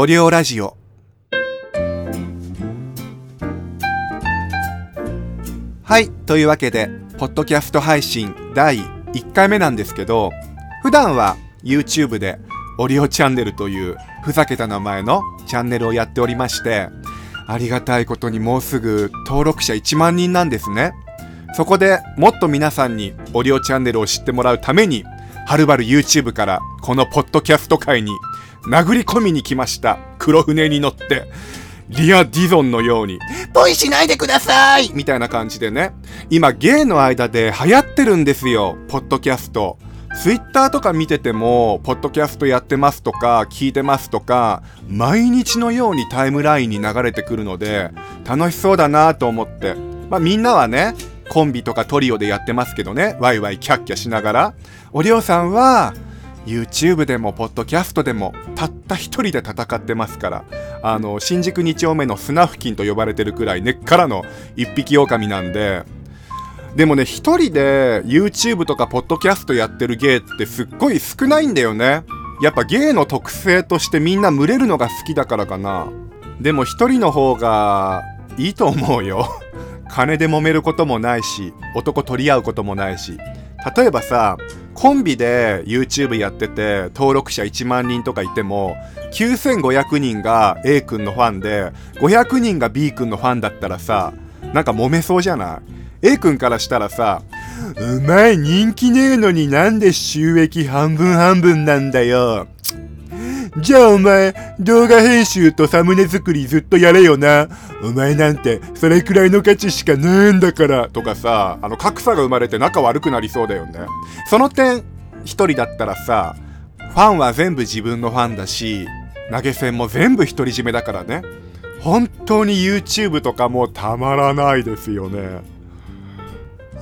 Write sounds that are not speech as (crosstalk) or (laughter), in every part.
おりょうラジオ。はいというわけでポッドキャスト配信第1回目なんですけど普段は YouTube でオリオチャンネルというふざけた名前のチャンネルをやっておりましてありがたいことにもうすぐ登録者1万人なんですね。そこでもっと皆さんにオリオチャンネルを知ってもらうためにはるばる YouTube からこのポッドキャスト界に殴り込みに来ました黒船に乗ってリア・ディゾンのように、ポイしないでくださいみたいな感じでね、今ゲイの間で流行ってるんですよ、ポッドキャスト。ツイッターとか見てても、ポッドキャストやってますとか、聞いてますとか、毎日のようにタイムラインに流れてくるので、楽しそうだなと思って。まあみんなはね、コンビとかトリオでやってますけどね、ワイワイキャッキャしながら。おりょうさんは、YouTube でもポッドキャストでもたった一人で戦ってますからあの新宿2丁目のスナフキンと呼ばれてるくらい根っからの一匹狼なんででもね一人で YouTube とかポッドキャストやってるゲイってすっごい少ないんだよね。やっぱゲイの特性としてみんな群れるのが好きだからかな。でも一人の方がいいと思うよ。(laughs) 金で揉めることもないし男取り合うこともないし。例えばさコンビで YouTube やってて登録者1万人とかいても9500人が A 君のファンで500人が B 君のファンだったらさなんか揉めそうじゃない ?A 君からしたらさうまい人気ねえのになんで収益半分半分なんだよじゃあお前、動画編集とサムネ作りずっとやれよな。お前なんて、それくらいの価値しかねえんだから。とかさ、あの、格差が生まれて仲悪くなりそうだよね。その点、一人だったらさ、ファンは全部自分のファンだし、投げ銭も全部独り占めだからね。本当に YouTube とかもたまらないですよね。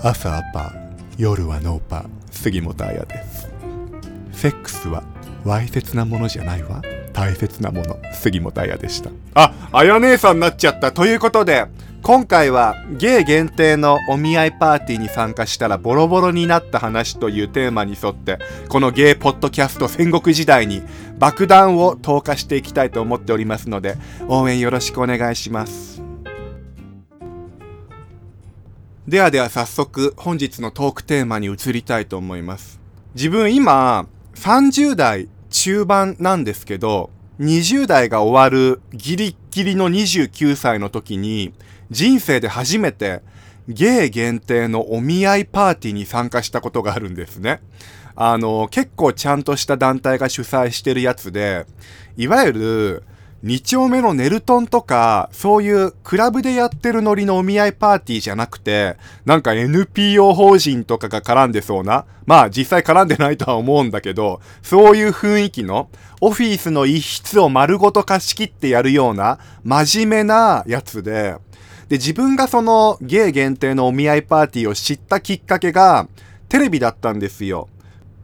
朝アパ、夜はノーパ、杉本彩です。セックスはわいせつなものじゃないわ。大切なもの。杉本彩でした。あ、あや姉さんになっちゃった。ということで、今回はゲイ限定のお見合いパーティーに参加したらボロボロになった話というテーマに沿って、このゲイポッドキャスト戦国時代に爆弾を投下していきたいと思っておりますので、応援よろしくお願いします。ではでは早速本日のトークテーマに移りたいと思います。自分今30代中盤なんですけど、20代が終わるギリッギリの29歳の時に、人生で初めてゲイ限定のお見合いパーティーに参加したことがあるんですね。あの、結構ちゃんとした団体が主催してるやつで、いわゆる、2丁目のネルトンとか、そういうクラブでやってるノリのお見合いパーティーじゃなくて、なんか NPO 法人とかが絡んでそうな、まあ実際絡んでないとは思うんだけど、そういう雰囲気の、オフィスの一室を丸ごと貸し切ってやるような、真面目なやつで、で、自分がそのゲイ限定のお見合いパーティーを知ったきっかけが、テレビだったんですよ。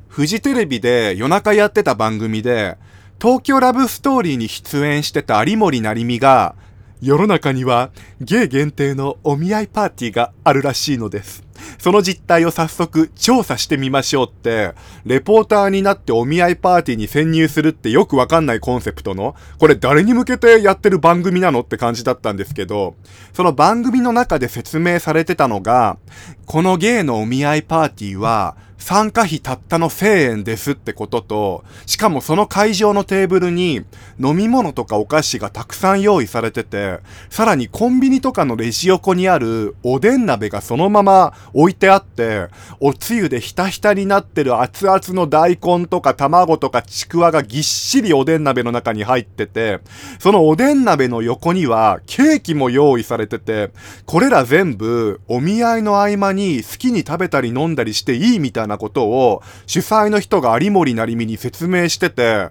フジテレビで夜中やってた番組で、東京ラブストーリーに出演してた有森成美が、世の中にはゲイ限定のお見合いパーティーがあるらしいのです。その実態を早速調査してみましょうって、レポーターになってお見合いパーティーに潜入するってよくわかんないコンセプトの、これ誰に向けてやってる番組なのって感じだったんですけど、その番組の中で説明されてたのが、このゲイのお見合いパーティーは、参加費たったの1000円ですってことと、しかもその会場のテーブルに飲み物とかお菓子がたくさん用意されてて、さらにコンビニとかのレジ横にあるおでん鍋がそのまま置いてあって、おつゆでひたひたになってる熱々の大根とか卵とかちくわがぎっしりおでん鍋の中に入ってて、そのおでん鍋の横にはケーキも用意されてて、これら全部お見合いの合間に好きに食べたり飲んだりしていいみたいなことを主催の人が有森成美に説明してて、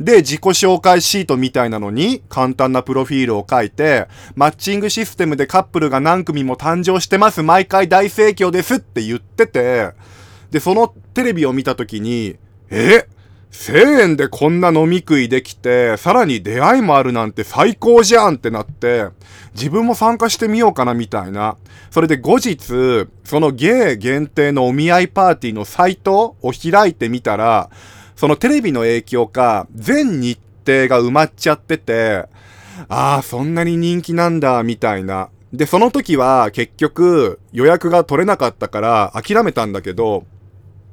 で、自己紹介シートみたいなのに簡単なプロフィールを書いて、マッチングシステムでカップルが何組も誕生してます、毎回大盛況ですって言ってて、で、そのテレビを見た時に、え？1000円でこんな飲み食いできて、さらに出会いもあるなんて最高じゃんってなって、自分も参加してみようかなみたいな。それで後日、そのゲイ限定のお見合いパーティーのサイトを開いてみたら、そのテレビの影響か、全日定が埋まっちゃってて、ああ、そんなに人気なんだ、みたいな。で、その時は結局予約が取れなかったから諦めたんだけど、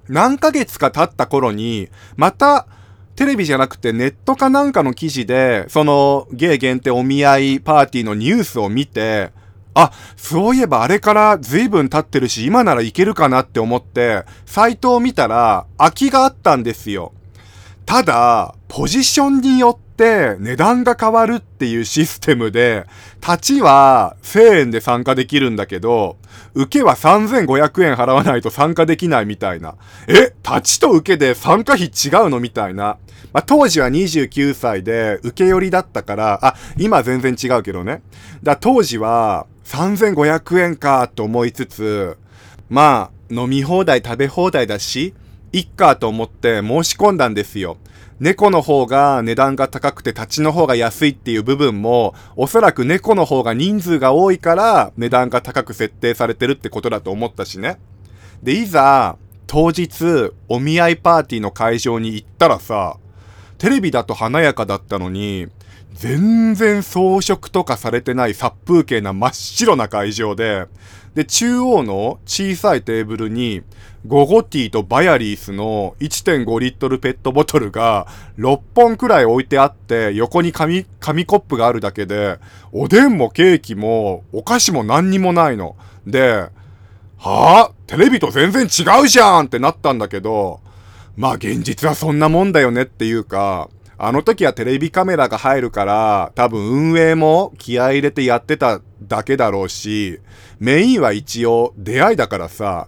何ヶ月か経った頃に、またテレビじゃなくてネットかなんかの記事で、そのゲイ限定お見合いパーティーのニュースを見て、あ、そういえばあれから随分経ってるし、今ならいけるかなって思って、サイトを見たら空きがあったんですよ。ただ、ポジションによって値段が変わるっていうシステムで、立ちは1000円で参加できるんだけど、受けは3500円払わないと参加できないみたいな。え立ちと受けで参加費違うのみたいな。まあ、当時は29歳で受け寄りだったから、あ、今全然違うけどね。だ当時は3500円かと思いつつ、まあ、飲み放題食べ放題だし、いっかと思って申し込んだんですよ。猫の方が値段が高くて立ちの方が安いっていう部分も、おそらく猫の方が人数が多いから値段が高く設定されてるってことだと思ったしね。で、いざ、当日、お見合いパーティーの会場に行ったらさ、テレビだと華やかだったのに、全然装飾とかされてない殺風景な真っ白な会場で、で、中央の小さいテーブルに、ゴゴティとバヤリースの1.5リットルペットボトルが6本くらい置いてあって、横に紙、紙コップがあるだけで、おでんもケーキもお菓子も何にもないの。で、はぁテレビと全然違うじゃんってなったんだけど、まあ現実はそんなもんだよねっていうか、あの時はテレビカメラが入るから、多分運営も気合入れてやってただけだろうし、メインは一応出会いだからさ、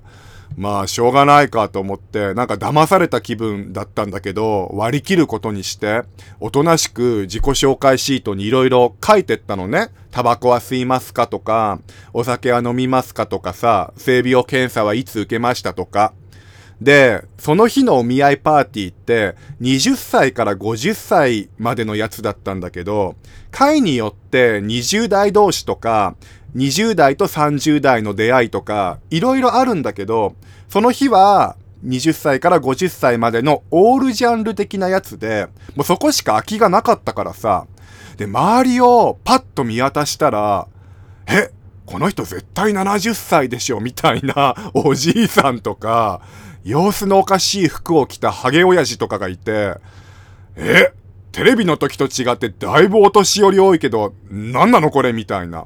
まあしょうがないかと思って、なんか騙された気分だったんだけど、割り切ることにして、おとなしく自己紹介シートに色々書いてったのね。タバコは吸いますかとか、お酒は飲みますかとかさ、性病検査はいつ受けましたとか。で、その日のお見合いパーティーって、20歳から50歳までのやつだったんだけど、会によって20代同士とか、20代と30代の出会いとか、いろいろあるんだけど、その日は、20歳から50歳までのオールジャンル的なやつで、もうそこしか空きがなかったからさ、で、周りをパッと見渡したら、え、この人絶対70歳でしょみたいなおじいさんとか、様子のおかしい服を着たハゲ親父とかがいて、えテレビの時と違ってだいぶお年寄り多いけど、何なのこれみたいな。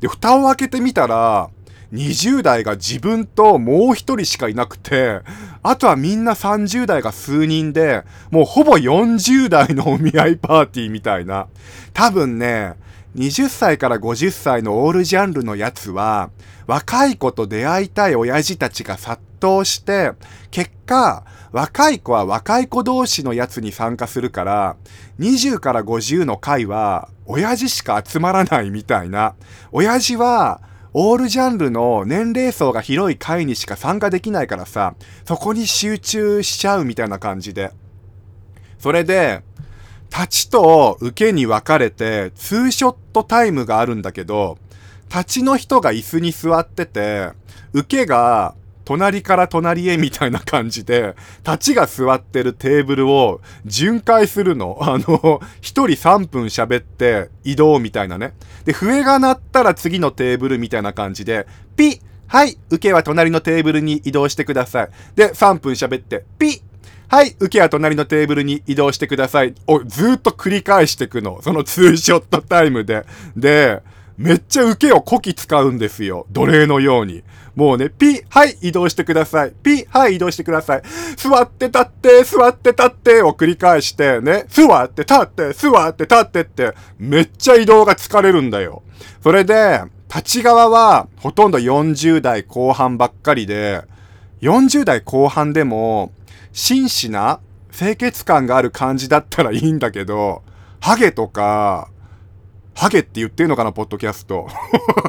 で、蓋を開けてみたら、20代が自分ともう一人しかいなくて、あとはみんな30代が数人で、もうほぼ40代のお見合いパーティーみたいな。多分ね、20歳から50歳のオールジャンルのやつは、若い子と出会いたい親父たちが殺到して、結果、若い子は若い子同士のやつに参加するから、20から50の会は、親父しか集まらないみたいな。親父は、オールジャンルの年齢層が広い会にしか参加できないからさ、そこに集中しちゃうみたいな感じで。それで、立ちと受けに分かれて、ツーショットタイムがあるんだけど、立ちの人が椅子に座ってて、受けが隣から隣へみたいな感じで、立ちが座ってるテーブルを巡回するの。(laughs) あの、一人3分喋って移動みたいなね。で、笛が鳴ったら次のテーブルみたいな感じで、ピッはい、受けは隣のテーブルに移動してください。で、3分喋って、ピッはい、受けは隣のテーブルに移動してください。をずっと繰り返していくの。そのツーショットタイムで。で、めっちゃ受けをこき使うんですよ。奴隷のように。もうね、ピはい、移動してください。ピはい、移動してください。座って立って、座って立ってを繰り返して、ね、座って立って、座って立ってって、めっちゃ移動が疲れるんだよ。それで、立ち側はほとんど40代後半ばっかりで、40代後半でも、真摯な清潔感がある感じだったらいいんだけど、ハゲとか、ハゲって言ってんのかな、ポッドキャスト。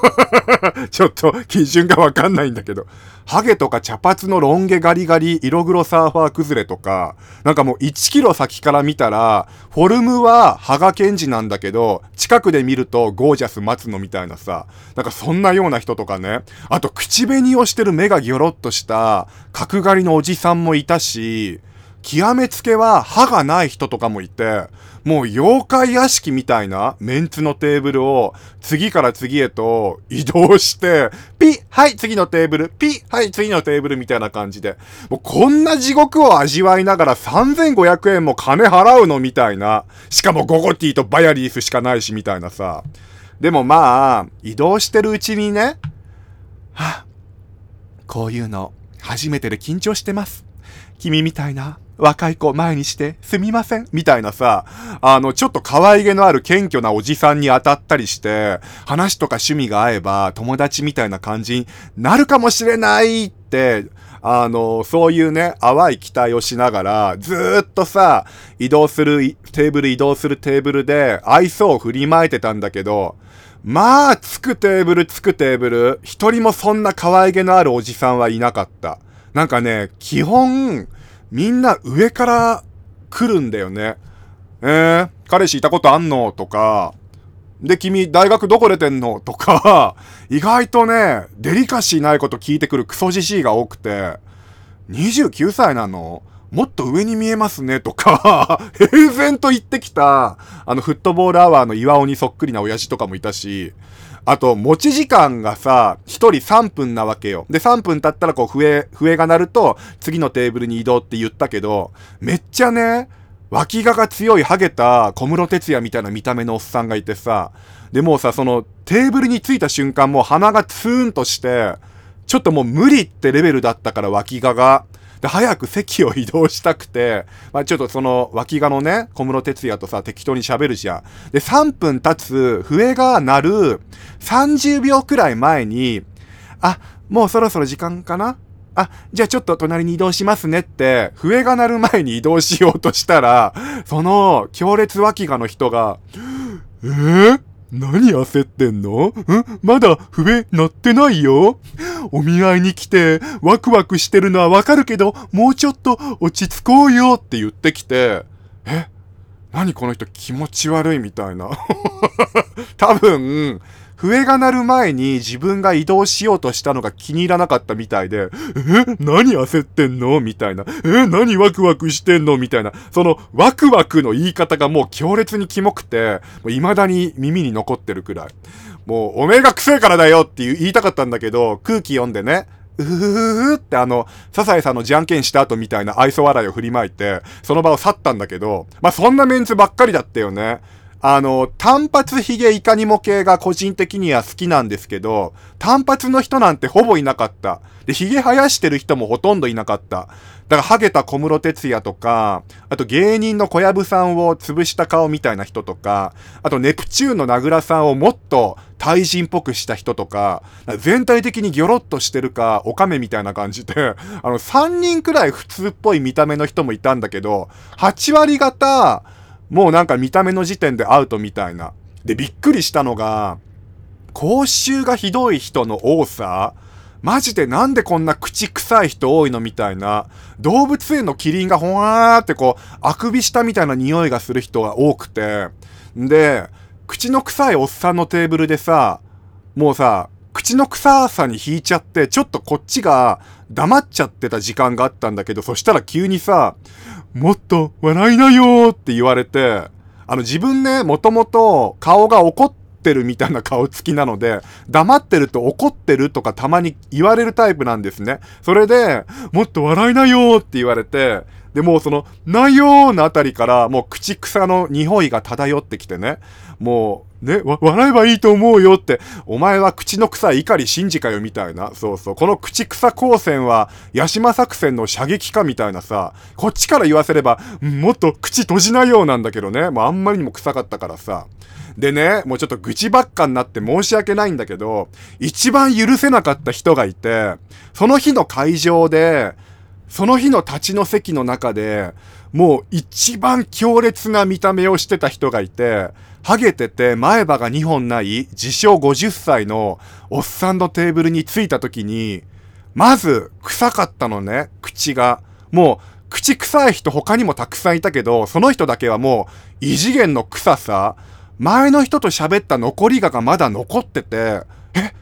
(laughs) ちょっと基準がわかんないんだけど。ハゲとか茶髪のロン毛ガリガリ色黒サーファー崩れとか、なんかもう1キロ先から見たら、フォルムはハガケンジなんだけど、近くで見るとゴージャス松野みたいなさ、なんかそんなような人とかね。あと口紅をしてる目がギョロッとした角刈りのおじさんもいたし、極めつけは歯がない人とかもいて、もう妖怪屋敷みたいなメンツのテーブルを次から次へと移動して、ピッはい次のテーブルピッはい次のテーブルみたいな感じで、もうこんな地獄を味わいながら3500円も金払うのみたいな。しかもゴゴティとバヤリースしかないしみたいなさ。でもまあ、移動してるうちにね、はこういうの初めてで緊張してます。君みたいな若い子前にしてすみませんみたいなさ、あの、ちょっと可愛げのある謙虚なおじさんに当たったりして、話とか趣味が合えば友達みたいな感じになるかもしれないって、あの、そういうね、淡い期待をしながら、ずっとさ、移動する、テーブル移動するテーブルで愛想を振りまいてたんだけど、まあ、つくテーブルつくテーブル、一人もそんな可愛げのあるおじさんはいなかった。なんかね、基本、みんな上から来るんだよね。えー、彼氏いたことあんの？とか、で、君、大学どこ出てんの？とか、(laughs) 意外とね、デリカシーないこと聞いてくるクソじじいが多くて、29歳なの？もっと上に見えますね？とか。(laughs) 平然と言ってきた、あの、フットボールアワーの岩尾にそっくりな親父とかもいたし、あと、持ち時間がさ、1人3分なわけよ。で、3分経ったらこう、笛、笛が鳴ると、次のテーブルに移動って言ったけど、めっちゃね、脇がが強いハゲた小室哲也みたいな見た目のおっさんがいてさ、で、もうさ、その、テーブルに着いた瞬間もう鼻がツーンとして、ちょっともう無理ってレベルだったから脇がが。で、早く席を移動したくて、まあ、ちょっとその脇がのね、小室哲也とさ、適当に喋るじゃん。で、3分経つ、笛が鳴る30秒くらい前に、あ、もうそろそろ時間かな？あ、じゃあちょっと隣に移動しますねって、笛が鳴る前に移動しようとしたら、その強烈脇がの人が、えー、何焦ってんの？んまだ笛鳴ってないよ？お見合いに来てワクワクしてるのはわかるけど、もうちょっと落ち着こうよって言ってきて、え何この人気持ち悪いみたいな。(laughs) 多分、笛が鳴る前に自分が移動しようとしたのが気に入らなかったみたいで、え何焦ってんのみたいな。え何ワクワクしてんのみたいな。そのワクワクの言い方がもう強烈にキモくて、未だに耳に残ってるくらい。もう、おめえが臭いからだよって言いたかったんだけど、空気読んでね、うふふふってあの、サザエさんのじゃんけんした後みたいな愛想笑いを振りまいて、その場を去ったんだけど、まあ、そんなメンツばっかりだったよね。あの、単発ヒゲいかにも系が個人的には好きなんですけど、単発の人なんてほぼいなかった。で、ヒゲ生やしてる人もほとんどいなかった。だから、ハゲた小室哲也とか、あと芸人の小籔さんを潰した顔みたいな人とか、あとネプチューンの名倉さんをもっと対人っぽくした人とか、全体的にギョロッとしてるか、オカメみたいな感じで、あの、3人くらい普通っぽい見た目の人もいたんだけど、8割方、もうなんか見た目の時点でアウトみたいな。で、びっくりしたのが、口臭がひどい人の多さマジでなんでこんな口臭い人多いのみたいな。動物園のキリンがほわーってこう、あくびしたみたいな匂いがする人が多くて。で、口の臭いおっさんのテーブルでさ、もうさ、口の臭さに引いちゃって、ちょっとこっちが黙っちゃってた時間があったんだけど、そしたら急にさ、もっと笑いなよって言われて、あの自分ね、もともと顔が怒ってるみたいな顔つきなので、黙ってると怒ってるとかたまに言われるタイプなんですね。それで、もっと笑いなよって言われて、で、もうその、なよーのあたりから、もう口草の匂いが漂ってきてね、もう、ね、笑えばいいと思うよって、お前は口の臭い怒り信じかよみたいな。そうそう。この口草光線は、ヤシマ作戦の射撃かみたいなさ、こっちから言わせれば、もっと口閉じないようなんだけどね。もうあんまりにも臭かったからさ。でね、もうちょっと愚痴ばっかになって申し訳ないんだけど、一番許せなかった人がいて、その日の会場で、その日の立ちの席の中で、もう一番強烈な見た目をしてた人がいて、ハゲてて前歯が2本ない自称50歳のおっさんのテーブルに着いた時に、まず臭かったのね、口が。もう口臭い人他にもたくさんいたけど、その人だけはもう異次元の臭さ、前の人と喋った残りががまだ残ってて、え？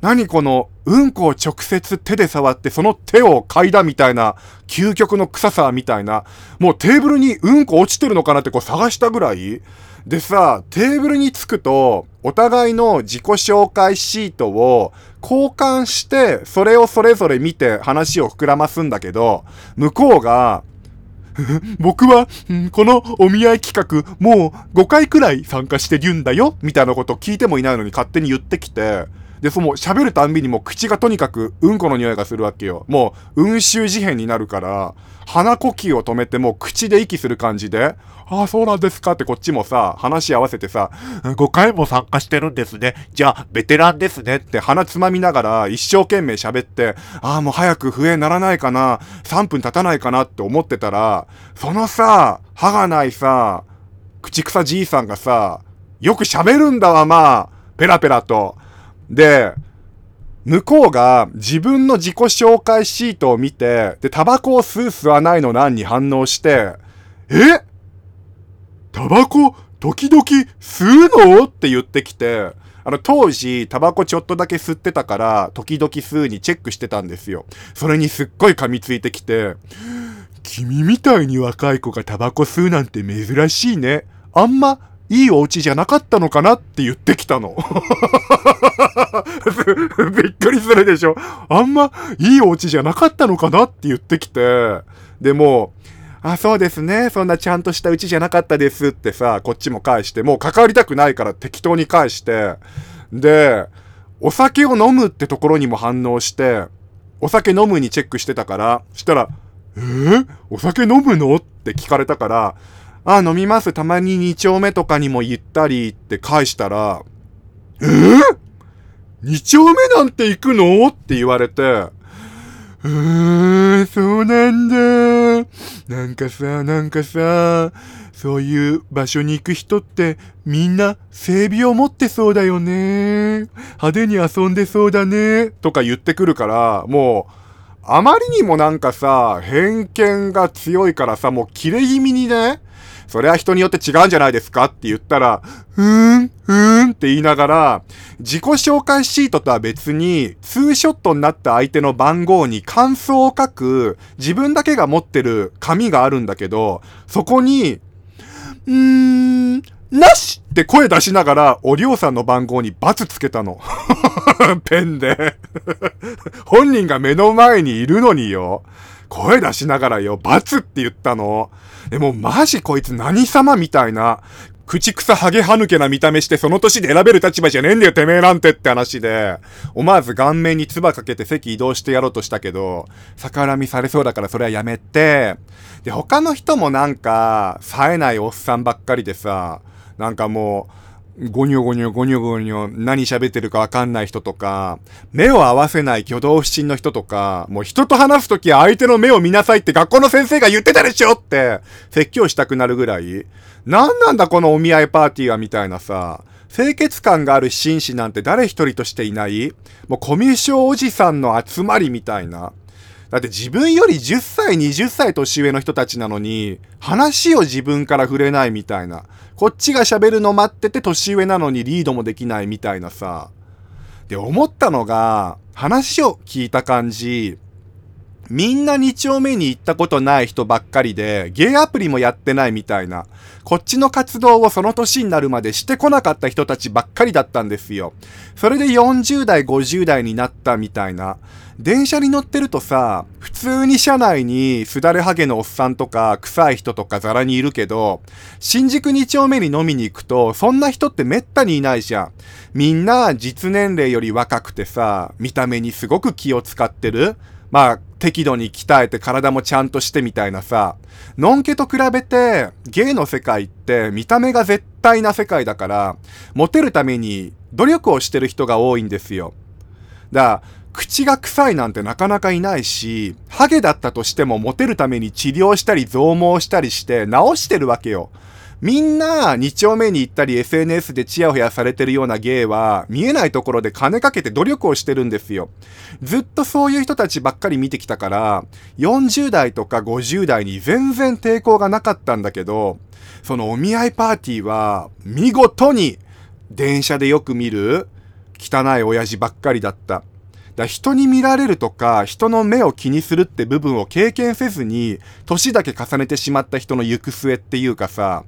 何この、うんこを直接手で触ってその手を嗅いだみたいな、究極の臭さみたいな、もうテーブルにうんこ落ちてるのかなってこう探したぐらい。でさ、テーブルに着くと、お互いの自己紹介シートを交換して、それをそれぞれ見て話を膨らますんだけど、向こうが、(laughs) 僕は、このお見合い企画、もう5回くらい参加してるんだよみたいなこと聞いてもいないのに勝手に言ってきて、で、その喋るたんびにもう口がとにかくうんこの匂いがするわけよ。もう、運臭事変になるから、鼻呼吸を止めてもう口で息する感じで、ああ、そうなんですかってこっちもさ、話し合わせてさ、5回も参加してるんですね。じゃあ、ベテランですねって鼻つまみながら一生懸命喋って、ああ、もう早く笛ならないかな、3分経たないかなって思ってたら、そのさ、歯がないさ、口草じいさんがさ、よく喋るんだわ、まあ、ペラペラと。で、向こうが自分の自己紹介シートを見て、で、タバコを吸う吸わないの欄に反応して、え？タバコ時々吸うの？って言ってきて、あの、当時、タバコちょっとだけ吸ってたから、時々吸うにチェックしてたんですよ。それにすっごい噛みついてきて、君みたいに若い子がタバコ吸うなんて珍しいね。あんまいいお家じゃなかったのかなって言ってきたの。(laughs) びっくりするでしょ。あんまいいお家じゃなかったのかなって言ってきて。でも、あ、そうですね。そんなちゃんとした家じゃなかったですってさ、こっちも返して、もう関わりたくないから適当に返して。で、お酒を飲むってところにも反応して、お酒飲むにチェックしてたから、したら、えー、お酒飲むの？って聞かれたから、あ、飲みます。たまに2丁目とかにも行ったりって返したら、えー、?2 丁目なんて行くの？って言われて、うーん、そうなんだ。なんかさ、なんかさ、そういう場所に行く人ってみんな整備を持ってそうだよね。派手に遊んでそうだね。とか言ってくるから、もう、あまりにもなんかさ、偏見が強いからさ、もう切れ気味にね、それは人によって違うんじゃないですかって言ったら、うーん、うーんって言いながら、自己紹介シートとは別に、ツーショットになった相手の番号に感想を書く、自分だけが持ってる紙があるんだけど、そこに、うーん、なしって声出しながら、おりょうさんの番号に×つけたの。(laughs) ペンで (laughs) 本人が目の前にいるのによ。声出しながらよ、罰って言ったの。でもマジこいつ何様みたいな。口草ハゲ歯抜けな見た目してその年で選べる立場じゃねえんだよてめえなんてって話で、思わず顔面に唾かけて席移動してやろうとしたけど、逆恨みされそうだからそれはやめて、で、他の人もなんか、冴えないおっさんばっかりでさ、なんかもう、ゴニョゴニョゴニョゴニョ何喋ってるかわかんない人とか、目を合わせない挙動不審の人とか、もう人と話すとき相手の目を見なさいって学校の先生が言ってたでしょって説教したくなるぐらい、なんなんだこのお見合いパーティーはみたいなさ、清潔感がある紳士なんて誰一人としていないもうコミュ障おじさんの集まりみたいな。だって自分より10歳、20歳年上の人たちなのに、話を自分から触れないみたいな。こっちが喋るの待ってて年上なのにリードもできないみたいなさ。で、思ったのが、話を聞いた感じ、みんな2丁目に行ったことない人ばっかりで、ゲイアプリもやってないみたいな。こっちの活動をその年になるまでしてこなかった人たちばっかりだったんですよ。それで40代、50代になったみたいな。電車に乗ってるとさ、普通に車内にすだれハゲのおっさんとか臭い人とかザラにいるけど、新宿2丁目に飲みに行くと、そんな人ってめったにいないじゃん。みんな実年齢より若くてさ、見た目にすごく気を使ってる。まあ、適度に鍛えて体もちゃんとしてみたいなさ、のんけと比べて、ゲイの世界って見た目が絶対な世界だから、モテるために努力をしてる人が多いんですよ。だから、口が臭いなんてなかなかいないし、ハゲだったとしてもモテるために治療したり増毛したりして治してるわけよ。みんな2丁目に行ったり SNS でチヤホヤされてるような芸は見えないところで金かけて努力をしてるんですよ。ずっとそういう人たちばっかり見てきたから40代とか50代に全然抵抗がなかったんだけどそのお見合いパーティーは見事に電車でよく見る汚い親父ばっかりだった。だ人に見られるとか、人の目を気にするって部分を経験せずに、年だけ重ねてしまった人の行く末っていうかさ、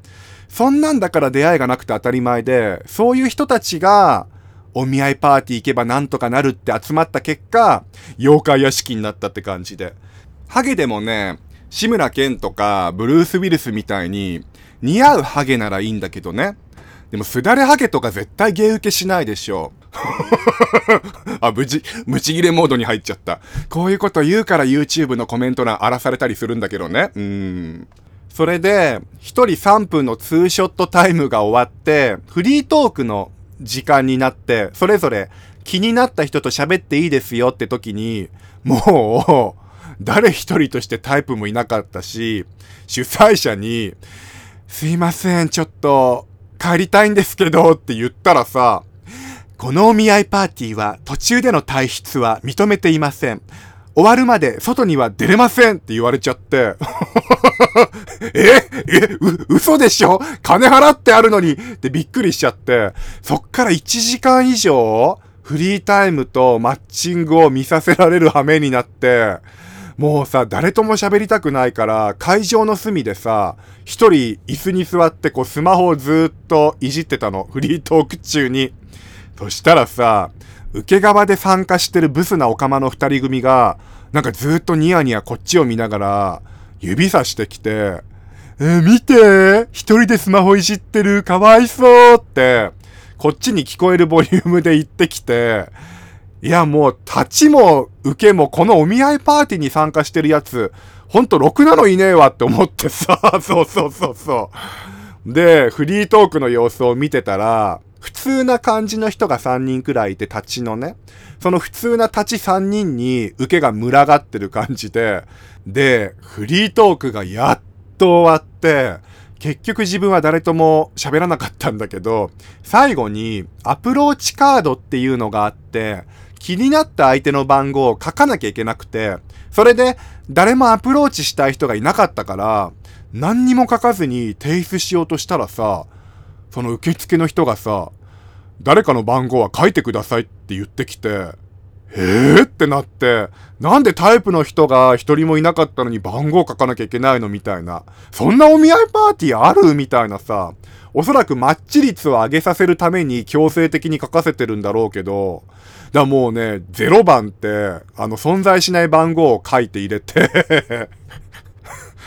そんなんだから出会いがなくて当たり前で、そういう人たちが、お見合いパーティー行けばなんとかなるって集まった結果、妖怪屋敷になったって感じで。ハゲでもね、志村けんとか、ブルース・ウィルスみたいに、似合うハゲならいいんだけどね。でも、すだれハゲとか絶対芸受けしないでしょ。(laughs) あ、無事、無ち切れモードに入っちゃった。こういうこと言うから YouTube のコメント欄荒らされたりするんだけどね。うん。それで、一人3分のツーショットタイムが終わって、フリートークの時間になって、それぞれ気になった人と喋っていいですよって時に、もう、誰一人としてタイプもいなかったし、主催者に、すいません、ちょっと、帰りたいんですけどって言ったらさ、このお見合いパーティーは途中での退出は認めていません。終わるまで外には出れませんって言われちゃって。(laughs) え？え？う、嘘でしょ？金払ってあるのに？ってびっくりしちゃって、そっから1時間以上フリータイムとマッチングを見させられる羽目になって、もうさ、誰とも喋りたくないから、会場の隅でさ、一人椅子に座ってこうスマホをずっといじってたの。フリートーク中に。そしたらさ、受け側で参加してるブスなオカマの二人組が、なんかずっとニヤニヤこっちを見ながら、指さしてきて、えー、見て一人でスマホいじってるかわいそうって、こっちに聞こえるボリュームで言ってきて、いやもう立ちも受けもこのお見合いパーティーに参加してるやつ、ほんとろくなのいねえわって思ってさ、(laughs) そうそうそうそう。で、フリートークの様子を見てたら、普通な感じの人が3人くらいいて立ちのね、その普通な立ち3人に受けが群がってる感じで、で、フリートークがやっと終わって、結局自分は誰とも喋らなかったんだけど、最後にアプローチカードっていうのがあって、気になった相手の番号を書かなきゃいけなくて、それで誰もアプローチしたい人がいなかったから、何にも書かずに提出しようとしたらさ、その受付の人がさ、誰かの番号は書いてくださいって言ってきて、えーってなって、なんでタイプの人が一人もいなかったのに番号書かなきゃいけないのみたいな。そんなお見合いパーティーあるみたいなさ。おそらくマッチ率を上げさせるために強制的に書かせてるんだろうけど、だもうね、0番って、あの、存在しない番号を書いて入れて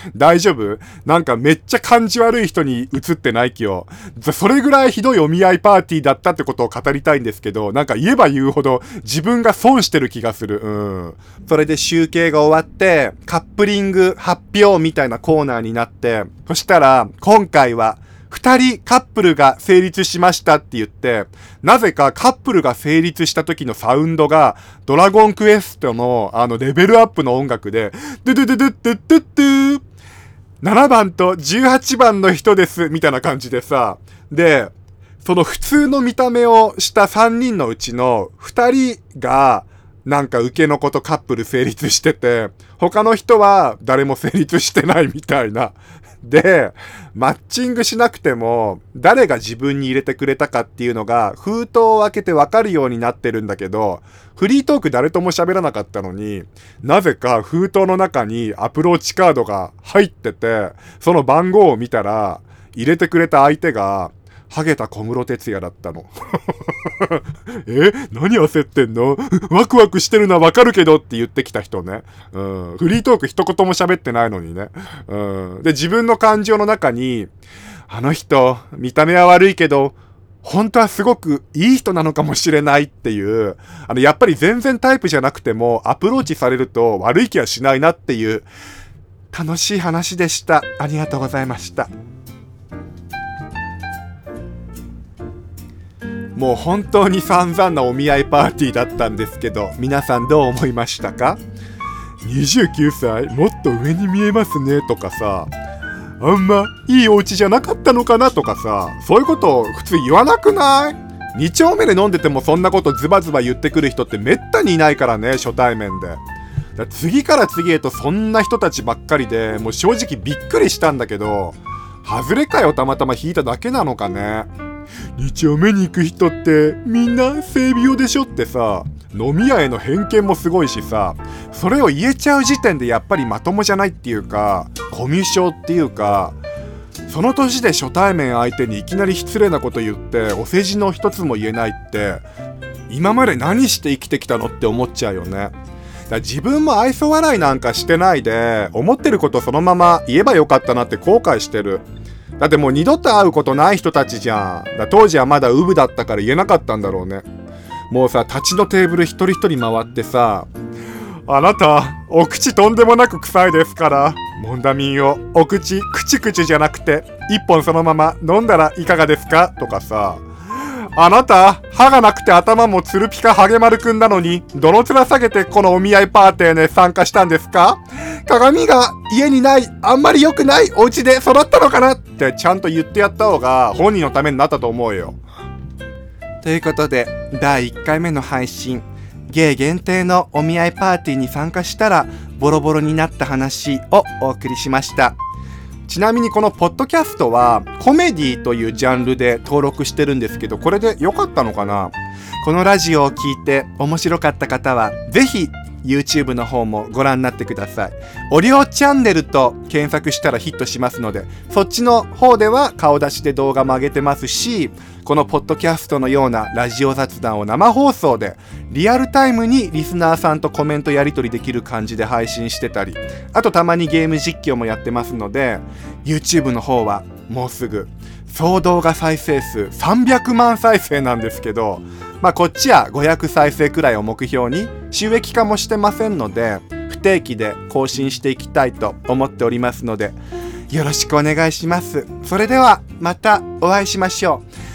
(laughs) 大丈夫？なんかめっちゃ感じ悪い人に映ってない気を。それぐらいひどいお見合いパーティーだったってことを語りたいんですけど、なんか言えば言うほど自分が損してる気がする。うん。それで集計が終わって、カップリング発表みたいなコーナーになって、そしたら、今回は、二人カップルが成立しましたって言って、なぜかカップルが成立した時のサウンドが、ドラゴンクエストのあのレベルアップの音楽で、ドゥドゥドゥドゥドゥドゥ7番と18番の人です、みたいな感じでさ、で、その普通の見た目をした3人のうちの2人が、なんか受けの子とカップル成立してて、他の人は誰も成立してないみたいな。で、マッチングしなくても、誰が自分に入れてくれたかっていうのが、封筒を開けてわかるようになってるんだけど、フリートーク誰とも喋らなかったのに、なぜか封筒の中にアプローチカードが入ってて、その番号を見たら、入れてくれた相手が、ハゲた小室哲也だったの。(laughs) え？何焦ってんの？(laughs) ワクワクしてるのはわかるけどって言ってきた人ね。うん。フリートーク一言も喋ってないのにね。うん。で、自分の感情の中に、あの人、見た目は悪いけど、本当はすごくいい人なのかもしれないっていう、あの、やっぱり全然タイプじゃなくても、アプローチされると悪い気はしないなっていう、楽しい話でした。ありがとうございました。もう本当に散々なお見合いパーティーだったんですけど、皆さんどう思いましたか ?29 歳もっと上に見えますねとかさ、あんまいいお家じゃなかったのかなとかさ、そういうことを普通言わなくない？2丁目で飲んでてもそんなことズバズバ言ってくる人ってめったにいないからね、初対面で。だ次から次へとそんな人たちばっかりで、もう正直びっくりしたんだけど、外れかよたまたま引いただけなのかね。2丁目に行く人ってみんな性病でしょってさ。飲み屋への偏見もすごいしさ。それを言えちゃう時点でやっぱりまともじゃないっていうかコミュ障っていうか。その年で初対面相手にいきなり失礼なこと言ってお世辞の一つも言えないって。今まで何して生きてきたのって思っちゃうよね。だ自分も愛想笑いなんかしてないで思ってることそのまま言えばよかったなって後悔してる。だってもう二度と会うことない人たちじゃん。だ当時はまだウブだったから言えなかったんだろうね。もうさ立ちのテーブル一人一人回ってさあなたお口とんでもなく臭いですからモンダミンをお口くちくちじゃなくて一本そのまま飲んだらいかがですか？とかさ。あなた、歯がなくて頭もつるぴかハゲ丸くんなのに、どの面下げてこのお見合いパーティーに参加したんですか？鏡が家にない、あんまり良くないお家で育ったのかな？ってちゃんと言ってやった方が本人のためになったと思うよ。ということで、第1回目の配信、ゲイ限定のお見合いパーティーに参加したらボロボロになった話をお送りしました。ちなみにこのポッドキャストはコメディというジャンルで登録してるんですけど、これで良かったのかな？このラジオを聞いて面白かった方は、ぜひ YouTube の方もご覧になってください。オリオチャンネルと検索したらヒットしますので、そっちの方では顔出しで動画も上げてますし、このポッドキャストのようなラジオ雑談を生放送でリアルタイムにリスナーさんとコメントやり取りできる感じで配信してたり、あとたまにゲーム実況もやってますので、YouTube の方はもうすぐ総動画再生数300万再生なんですけど、まあこっちは500再生くらいを目標に収益化もしてませんので、不定期で更新していきたいと思っておりますので、よろしくお願いします。それではまたお会いしましょう。